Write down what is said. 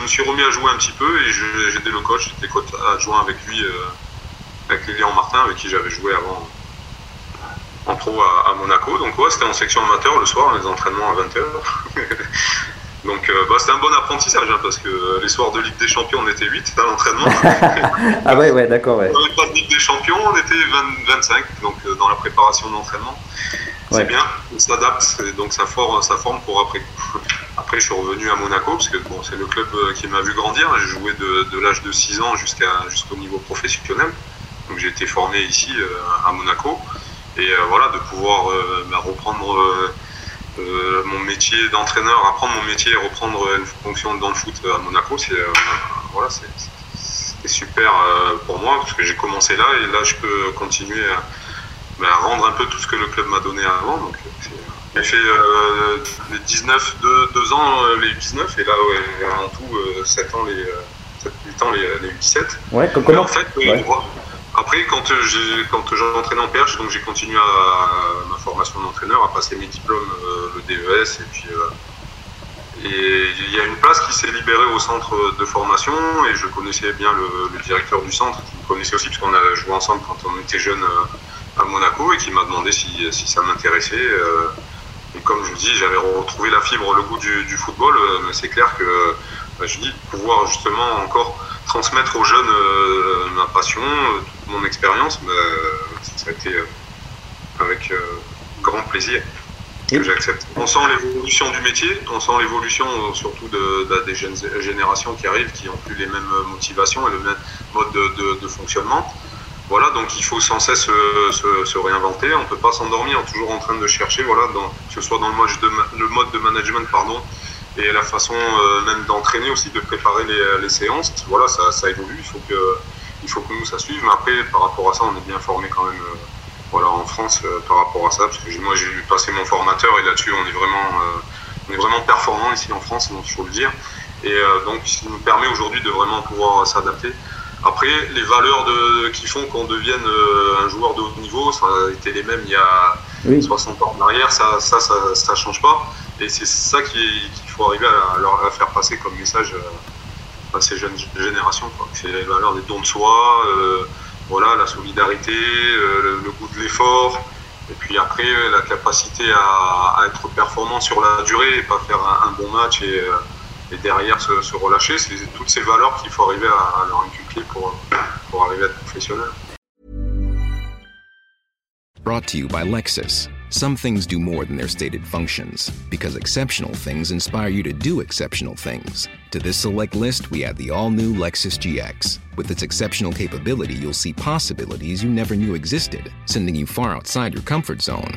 Je me suis remis à jouer un petit peu et j'étais le coach, j'étais adjoint avec lui, euh, avec Lilian Martin, avec qui j'avais joué avant en pro à, à Monaco. Donc, ouais, c'était en section amateur le soir, les entraînements à 20h. Donc euh, bah, c'était un bon apprentissage hein, parce que les soirs de Ligue des Champions on était 8 à l'entraînement. ah ouais ouais d'accord ouais. Dans les pas de Ligue des Champions on était 20, 25 donc euh, dans la préparation d'entraînement. C'est bien, on s'adapte donc ça forme pour après. Après je suis revenu à Monaco parce que bon, c'est le club euh, qui m'a vu grandir. J'ai joué de, l'âge de 6 ans jusqu'à jusqu'au niveau professionnel. Donc j'ai été formé ici à Monaco et voilà de pouvoir bah, reprendre euh, mon métier d'entraîneur, apprendre mon métier et reprendre une fonction dans le foot à Monaco, c'est euh, voilà, c'est super euh, pour moi parce que j'ai commencé là et là je peux continuer à, à, rendre un peu tout ce que le club m'a donné avant. Donc j'ai fait les 19, 2, ans les 19 et là en tout 7 ans les 7, 8 ans les, les 17. Ouais, comme comment en fait, après, quand j'ai quand entraîné en perche, donc j'ai continué à, ma formation d'entraîneur, à passer mes diplômes, euh, le DES, et puis euh, et il y a une place qui s'est libérée au centre de formation, et je connaissais bien le, directeur du centre, qui me connaissait aussi parce qu'on a joué ensemble quand on était jeune euh, à Monaco, et qui m'a demandé si, si ça m'intéressait. Je vous dis, j'avais retrouvé la fibre, le goût du, du football, mais c'est clair que bah, je dis pouvoir justement encore transmettre aux jeunes ma passion, mon expérience, bah, ça a été euh, avec euh, grand plaisir que j'accepte. On sent l'évolution du métier, on sent l'évolution euh, surtout de, des jeunes générations qui arrivent, qui n'ont plus les mêmes motivations et le même mode de, fonctionnement. Voilà, donc il faut sans cesse se, réinventer. On ne peut pas s'endormir, toujours en train de chercher, voilà, que ce soit dans le mode de, management, pardon, et la façon même d'entraîner aussi, de préparer les, séances. Voilà, ça, évolue. Il faut que il faut que nous ça suive. Mais après, par rapport à ça, on est bien formé quand même euh, voilà, en France euh, par rapport à ça. Parce que moi, j'ai passé mon formateur et là-dessus, on est vraiment, euh, on est vraiment performant ici en France, il faut le dire. Et donc, ce qui nous permet aujourd'hui de vraiment pouvoir s'adapter. Après, les valeurs de, qui font qu'on devienne un joueur de haut niveau, ça a été les mêmes il y a 60 ans en arrière, ça, ça, ça, change pas. Et c'est ça qu'il faut arriver à, leur, à faire passer comme message à ces jeunes générations. C'est les valeurs des dons de soi, euh, voilà, la solidarité, euh, le, goût de l'effort, et puis après la capacité à, être performant sur la durée et pas faire un, bon match et, euh, et derrière se, se relâcher. C'est toutes ces valeurs qu'il faut arriver à, à leur inculquer pour, pour arriver à être professionnel. Brought to you by Lexus. Some things do more than their stated functions, because exceptional things inspire you to do exceptional things. To this select list, we add the all new Lexus GX. With its exceptional capability, you'll see possibilities you never knew existed, sending you far outside your comfort zone.